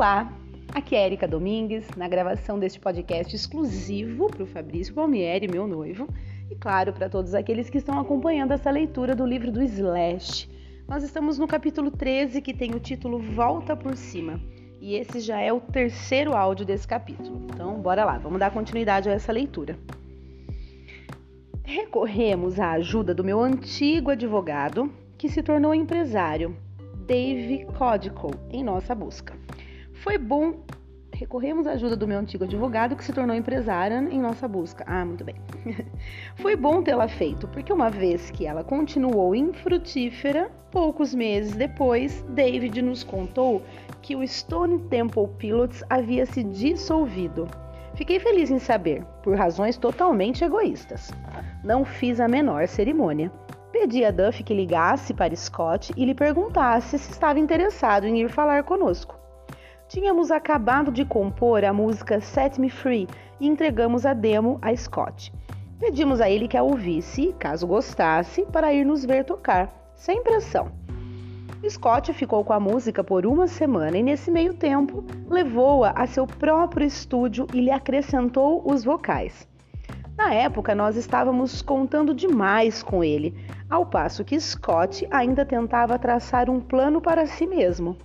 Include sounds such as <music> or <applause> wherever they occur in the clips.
Olá, aqui é Erika Domingues, na gravação deste podcast exclusivo para o Fabrício Palmieri, meu noivo, e claro, para todos aqueles que estão acompanhando essa leitura do livro do Slash. Nós estamos no capítulo 13, que tem o título Volta por Cima, e esse já é o terceiro áudio desse capítulo. Então, bora lá, vamos dar continuidade a essa leitura. Recorremos à ajuda do meu antigo advogado, que se tornou empresário, Dave Codico, em nossa busca. Foi bom. Recorremos à ajuda do meu antigo advogado, que se tornou empresária em nossa busca. Ah, muito bem. <laughs> Foi bom tê-la feito, porque uma vez que ela continuou infrutífera, poucos meses depois, David nos contou que o Stone Temple Pilots havia se dissolvido. Fiquei feliz em saber, por razões totalmente egoístas. Não fiz a menor cerimônia. Pedi a Duff que ligasse para Scott e lhe perguntasse se estava interessado em ir falar conosco. Tínhamos acabado de compor a música Set Me Free e entregamos a demo a Scott. Pedimos a ele que a ouvisse, caso gostasse, para ir nos ver tocar, sem pressão. Scott ficou com a música por uma semana e, nesse meio tempo, levou-a a seu próprio estúdio e lhe acrescentou os vocais. Na época, nós estávamos contando demais com ele, ao passo que Scott ainda tentava traçar um plano para si mesmo.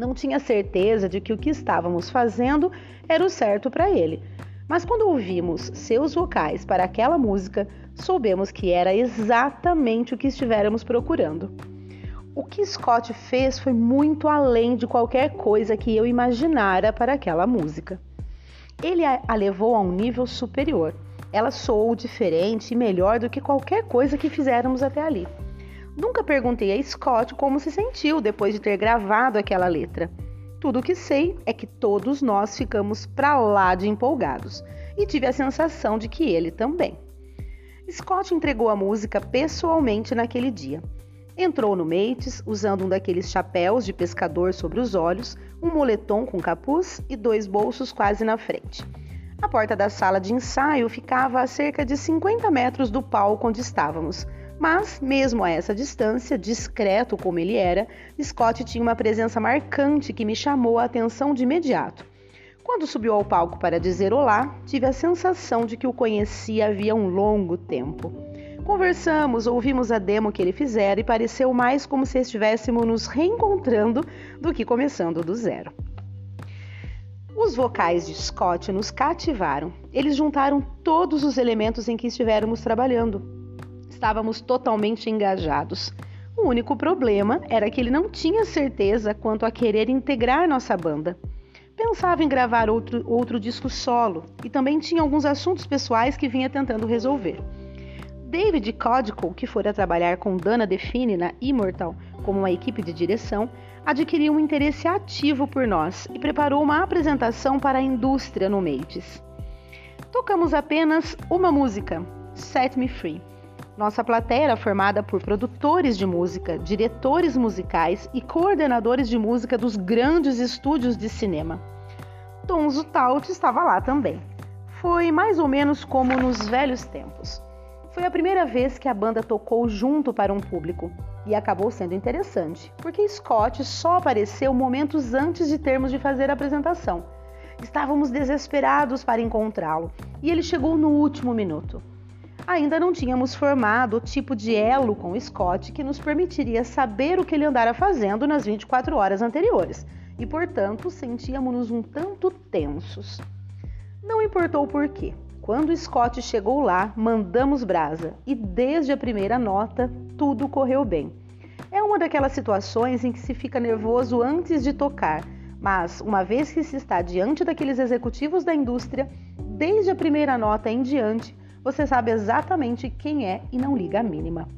Não tinha certeza de que o que estávamos fazendo era o certo para ele. Mas quando ouvimos seus vocais para aquela música, soubemos que era exatamente o que estivéramos procurando. O que Scott fez foi muito além de qualquer coisa que eu imaginara para aquela música. Ele a levou a um nível superior. Ela soou diferente e melhor do que qualquer coisa que fizéramos até ali. Nunca perguntei a Scott como se sentiu depois de ter gravado aquela letra. Tudo o que sei é que todos nós ficamos pra lá de empolgados e tive a sensação de que ele também. Scott entregou a música pessoalmente naquele dia. Entrou no Mates usando um daqueles chapéus de pescador sobre os olhos, um moletom com capuz e dois bolsos quase na frente. A porta da sala de ensaio ficava a cerca de 50 metros do palco onde estávamos mas, mesmo a essa distância, discreto como ele era, Scott tinha uma presença marcante que me chamou a atenção de imediato. Quando subiu ao palco para dizer olá, tive a sensação de que o conhecia havia um longo tempo. Conversamos, ouvimos a demo que ele fizera e pareceu mais como se estivéssemos nos reencontrando do que começando do zero. Os vocais de Scott nos cativaram. Eles juntaram todos os elementos em que estivéramos trabalhando estávamos totalmente engajados. O único problema era que ele não tinha certeza quanto a querer integrar nossa banda. Pensava em gravar outro, outro disco solo e também tinha alguns assuntos pessoais que vinha tentando resolver. David Codico, que fora trabalhar com Dana Define na Immortal como uma equipe de direção, adquiriu um interesse ativo por nós e preparou uma apresentação para a indústria no Mates. Tocamos apenas uma música, Set Me Free. Nossa plateia era formada por produtores de música, diretores musicais e coordenadores de música dos grandes estúdios de cinema. Tom Zutaut estava lá também. Foi mais ou menos como nos velhos tempos. Foi a primeira vez que a banda tocou junto para um público e acabou sendo interessante, porque Scott só apareceu momentos antes de termos de fazer a apresentação. Estávamos desesperados para encontrá-lo e ele chegou no último minuto ainda não tínhamos formado o tipo de elo com o Scott que nos permitiria saber o que ele andara fazendo nas 24 horas anteriores e, portanto, sentíamos-nos um tanto tensos. Não importou por quê. Quando Scott chegou lá, mandamos brasa e desde a primeira nota tudo correu bem. É uma daquelas situações em que se fica nervoso antes de tocar, mas uma vez que se está diante daqueles executivos da indústria, desde a primeira nota em diante, você sabe exatamente quem é e não liga a mínima.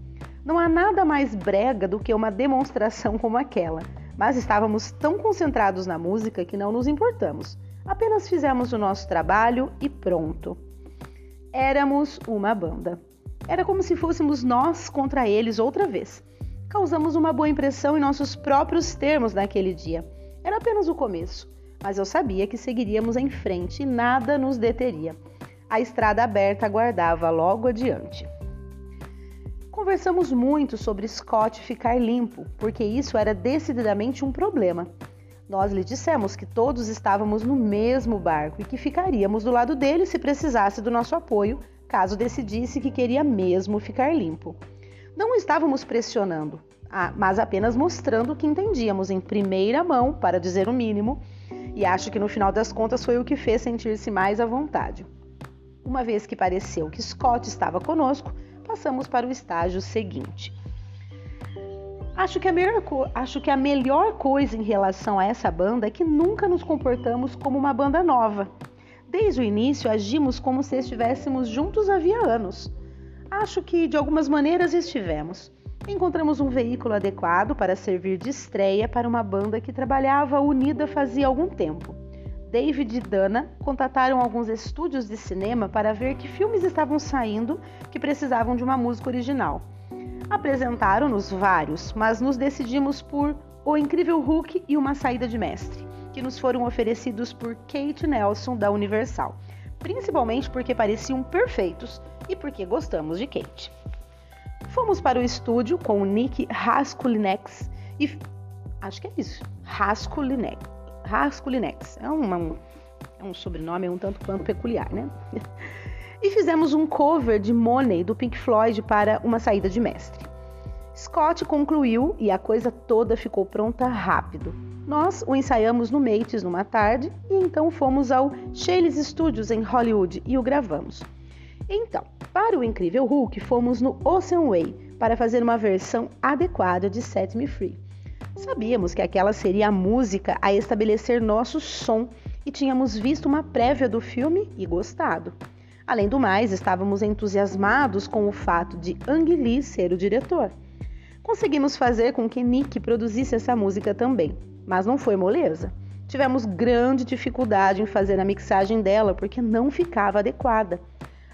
Não há nada mais brega do que uma demonstração <laughs> como aquela, mas estávamos tão concentrados na música que não nos importamos. Apenas fizemos o nosso trabalho e pronto. Éramos uma banda. Era como se fôssemos nós contra eles outra vez. Causamos uma boa impressão em nossos próprios termos naquele dia. Era apenas o começo, mas eu sabia que seguiríamos em frente e nada nos deteria a estrada aberta aguardava logo adiante. Conversamos muito sobre Scott ficar limpo, porque isso era decididamente um problema. Nós lhe dissemos que todos estávamos no mesmo barco e que ficaríamos do lado dele se precisasse do nosso apoio, caso decidisse que queria mesmo ficar limpo. Não estávamos pressionando, mas apenas mostrando que entendíamos em primeira mão, para dizer o mínimo, e acho que no final das contas foi o que fez sentir-se mais à vontade. Uma vez que pareceu que Scott estava conosco, passamos para o estágio seguinte. Acho que, a melhor, acho que a melhor coisa em relação a essa banda é que nunca nos comportamos como uma banda nova. Desde o início agimos como se estivéssemos juntos havia anos. Acho que de algumas maneiras estivemos. Encontramos um veículo adequado para servir de estreia para uma banda que trabalhava unida fazia algum tempo. David e Dana contataram alguns estúdios de cinema para ver que filmes estavam saindo que precisavam de uma música original. Apresentaram-nos vários, mas nos decidimos por O Incrível Hulk e Uma Saída de Mestre, que nos foram oferecidos por Kate Nelson da Universal, principalmente porque pareciam perfeitos e porque gostamos de Kate. Fomos para o estúdio com o Nick Raskulinex e acho que é isso, Raskulinex. Raskulinex é, uma, é um sobrenome um tanto quanto peculiar, né? e fizemos um cover de Money do Pink Floyd para uma saída de mestre. Scott concluiu e a coisa toda ficou pronta rápido. Nós o ensaiamos no Mates numa tarde e então fomos ao Shayles Studios em Hollywood e o gravamos. Então, para o Incrível Hulk, fomos no Ocean Way para fazer uma versão adequada de Set Me Free. Sabíamos que aquela seria a música a estabelecer nosso som e tínhamos visto uma prévia do filme e gostado. Além do mais, estávamos entusiasmados com o fato de Ang Lee ser o diretor. Conseguimos fazer com que Nick produzisse essa música também, mas não foi moleza. Tivemos grande dificuldade em fazer a mixagem dela porque não ficava adequada.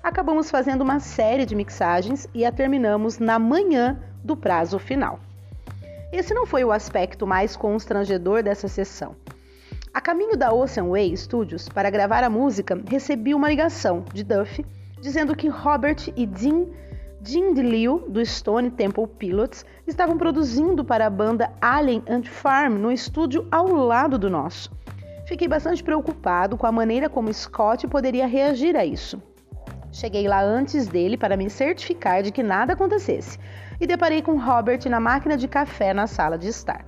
Acabamos fazendo uma série de mixagens e a terminamos na manhã do prazo final. Esse não foi o aspecto mais constrangedor dessa sessão. A caminho da Ocean Way Studios para gravar a música, recebi uma ligação de Duff dizendo que Robert e Dean, Dean DeLeo, do Stone Temple Pilots, estavam produzindo para a banda Alien and Farm no estúdio ao lado do nosso. Fiquei bastante preocupado com a maneira como Scott poderia reagir a isso. Cheguei lá antes dele para me certificar de que nada acontecesse e deparei com Robert na máquina de café na sala de estar.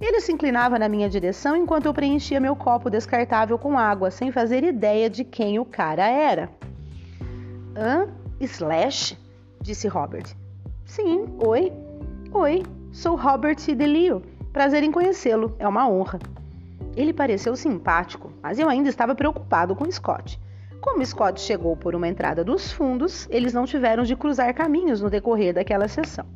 Ele se inclinava na minha direção enquanto eu preenchia meu copo descartável com água, sem fazer ideia de quem o cara era. Hã? Slash? disse Robert. Sim, oi. Oi, sou Robert Delio. Prazer em conhecê-lo, é uma honra. Ele pareceu simpático, mas eu ainda estava preocupado com Scott. Como Scott chegou por uma entrada dos fundos, eles não tiveram de cruzar caminhos no decorrer daquela sessão.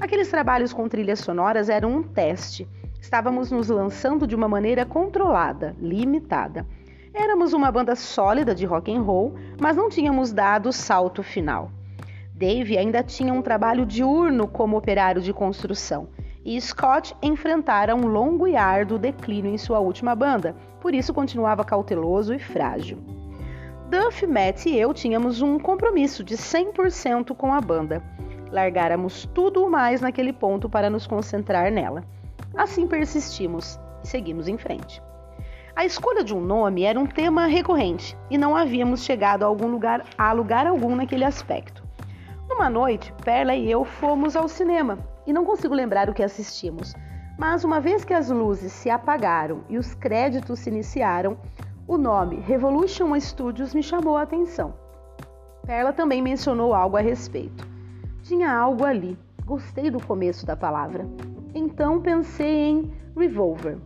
Aqueles trabalhos com trilhas sonoras eram um teste Estávamos nos lançando de uma maneira controlada, limitada. Éramos uma banda sólida de rock and roll, mas não tínhamos dado o salto final. Dave ainda tinha um trabalho diurno como operário de construção, e Scott enfrentara um longo e árduo declínio em sua última banda, por isso continuava cauteloso e frágil. Duff, Matt e eu tínhamos um compromisso de 100% com a banda. Largáramos tudo o mais naquele ponto para nos concentrar nela. Assim persistimos e seguimos em frente. A escolha de um nome era um tema recorrente e não havíamos chegado a algum lugar a lugar algum naquele aspecto. Numa noite, Perla e eu fomos ao cinema e não consigo lembrar o que assistimos, mas uma vez que as luzes se apagaram e os créditos se iniciaram, o nome Revolution Studios me chamou a atenção. Perla também mencionou algo a respeito. Tinha algo ali. Gostei do começo da palavra. Então pensei em Revolver.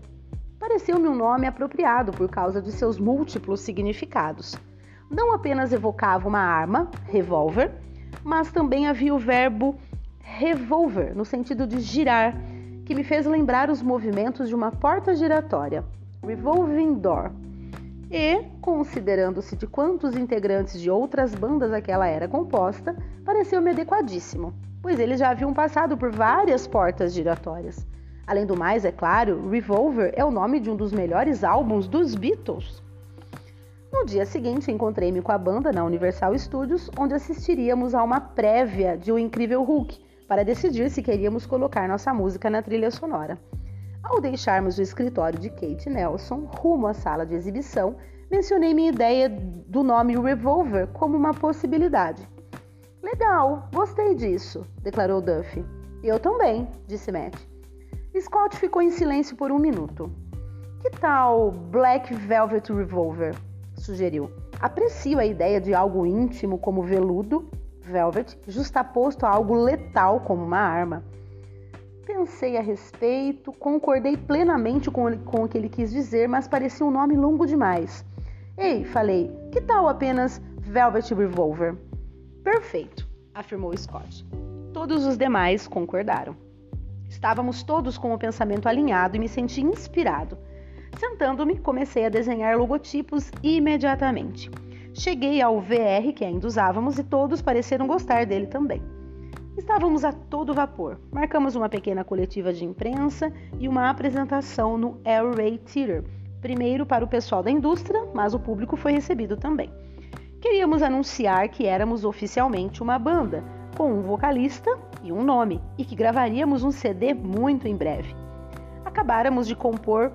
Pareceu-me um nome apropriado por causa de seus múltiplos significados. Não apenas evocava uma arma, revólver, mas também havia o verbo revolver, no sentido de girar, que me fez lembrar os movimentos de uma porta giratória, revolving door. E, considerando-se de quantos integrantes de outras bandas aquela era composta, pareceu-me adequadíssimo pois eles já haviam passado por várias portas giratórias. Além do mais, é claro, Revolver é o nome de um dos melhores álbuns dos Beatles. No dia seguinte, encontrei-me com a banda na Universal Studios, onde assistiríamos a uma prévia de O Incrível Hulk, para decidir se queríamos colocar nossa música na trilha sonora. Ao deixarmos o escritório de Kate Nelson rumo à sala de exibição, mencionei minha ideia do nome Revolver como uma possibilidade. Legal, gostei disso, declarou Duffy. Eu também, disse Matt. Scott ficou em silêncio por um minuto. Que tal Black Velvet Revolver? sugeriu. Aprecio a ideia de algo íntimo como veludo, velvet, justaposto a algo letal como uma arma. Pensei a respeito, concordei plenamente com, com o que ele quis dizer, mas parecia um nome longo demais. Ei, falei, que tal apenas Velvet Revolver? Perfeito, afirmou Scott. Todos os demais concordaram. Estávamos todos com o pensamento alinhado e me senti inspirado. Sentando-me, comecei a desenhar logotipos imediatamente. Cheguei ao VR que ainda usávamos e todos pareceram gostar dele também. Estávamos a todo vapor. Marcamos uma pequena coletiva de imprensa e uma apresentação no Air Ray Theater, primeiro para o pessoal da indústria, mas o público foi recebido também. Queríamos anunciar que éramos oficialmente uma banda, com um vocalista e um nome, e que gravaríamos um CD muito em breve. Acabáramos de compor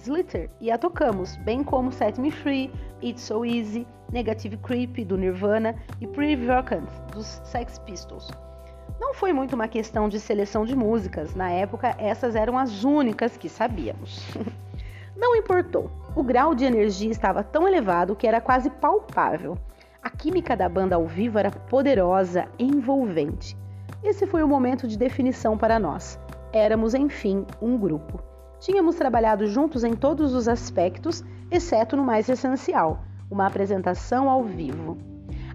Slither e a tocamos, bem como Set Me Free, It's So Easy, Negative Creep do Nirvana e Pretty dos Sex Pistols. Não foi muito uma questão de seleção de músicas, na época essas eram as únicas que sabíamos. <laughs> Não importou, o grau de energia estava tão elevado que era quase palpável. A química da banda ao vivo era poderosa, envolvente. Esse foi o momento de definição para nós. Éramos, enfim, um grupo. Tínhamos trabalhado juntos em todos os aspectos, exceto no mais essencial, uma apresentação ao vivo.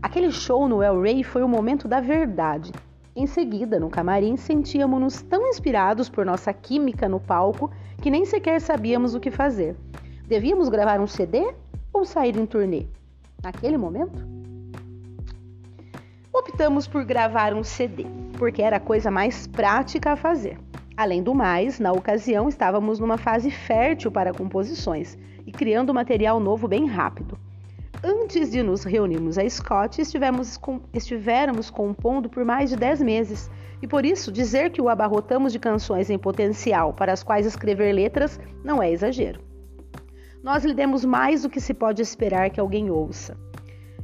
Aquele show no El Rey foi o momento da verdade. Em seguida, no camarim, sentíamos-nos tão inspirados por nossa química no palco que nem sequer sabíamos o que fazer. Devíamos gravar um CD ou sair em turnê? Naquele momento? Optamos por gravar um CD, porque era a coisa mais prática a fazer. Além do mais, na ocasião estávamos numa fase fértil para composições e criando material novo bem rápido. Antes de nos reunirmos a Scott, estivemos, com, estivéramos compondo por mais de 10 meses, e por isso dizer que o abarrotamos de canções em potencial para as quais escrever letras não é exagero. Nós lhe demos mais do que se pode esperar que alguém ouça.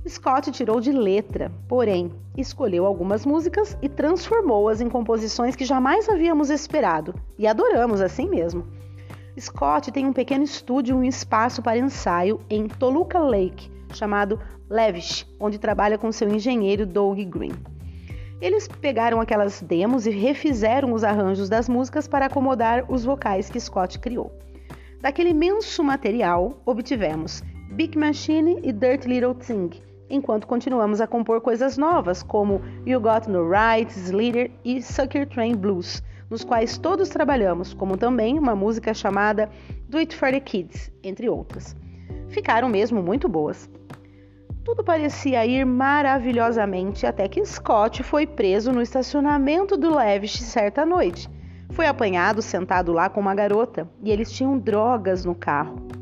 Scott tirou de letra, porém, escolheu algumas músicas e transformou-as em composições que jamais havíamos esperado e adoramos assim mesmo. Scott tem um pequeno estúdio e um espaço para ensaio em Toluca Lake, chamado Levish, onde trabalha com seu engenheiro Doug Green. Eles pegaram aquelas demos e refizeram os arranjos das músicas para acomodar os vocais que Scott criou. Daquele imenso material, obtivemos Big Machine e Dirt Little Thing, enquanto continuamos a compor coisas novas, como You Got No Right, Slither e Sucker Train Blues, nos quais todos trabalhamos, como também uma música chamada Do It For The Kids, entre outras. Ficaram mesmo muito boas. Tudo parecia ir maravilhosamente até que Scott foi preso no estacionamento do Levish certa noite. Foi apanhado sentado lá com uma garota e eles tinham drogas no carro.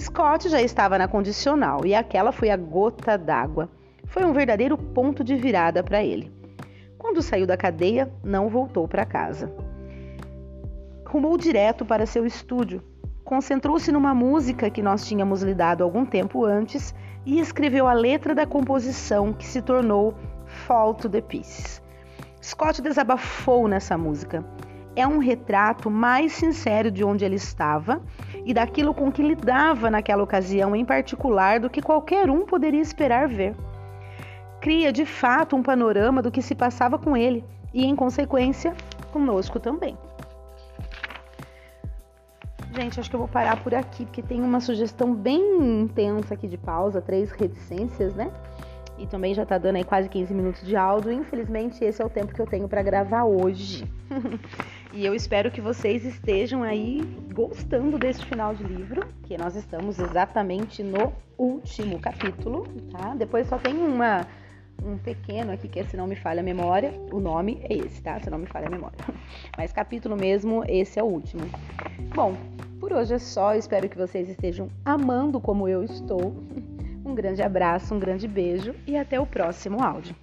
Scott já estava na condicional e aquela foi a gota d'água. Foi um verdadeiro ponto de virada para ele. Quando saiu da cadeia, não voltou para casa. Rumou direto para seu estúdio, concentrou-se numa música que nós tínhamos lidado algum tempo antes e escreveu a letra da composição que se tornou Fall to the Pieces. Scott desabafou nessa música. É um retrato mais sincero de onde ele estava e daquilo com que lidava naquela ocasião em particular do que qualquer um poderia esperar ver. Cria de fato um panorama do que se passava com ele e, em consequência, conosco também. Gente, acho que eu vou parar por aqui, porque tem uma sugestão bem intensa aqui de pausa, três reticências, né? E também já tá dando aí quase 15 minutos de áudio. Infelizmente, esse é o tempo que eu tenho para gravar hoje. <laughs> E eu espero que vocês estejam aí gostando desse final de livro, que nós estamos exatamente no último capítulo, tá? Depois só tem uma um pequeno aqui que é se não me falha a memória, o nome é esse, tá? Se não me falha a memória. <laughs> Mas capítulo mesmo, esse é o último. Bom, por hoje é só, espero que vocês estejam amando como eu estou. <laughs> Um grande abraço, um grande beijo e até o próximo áudio.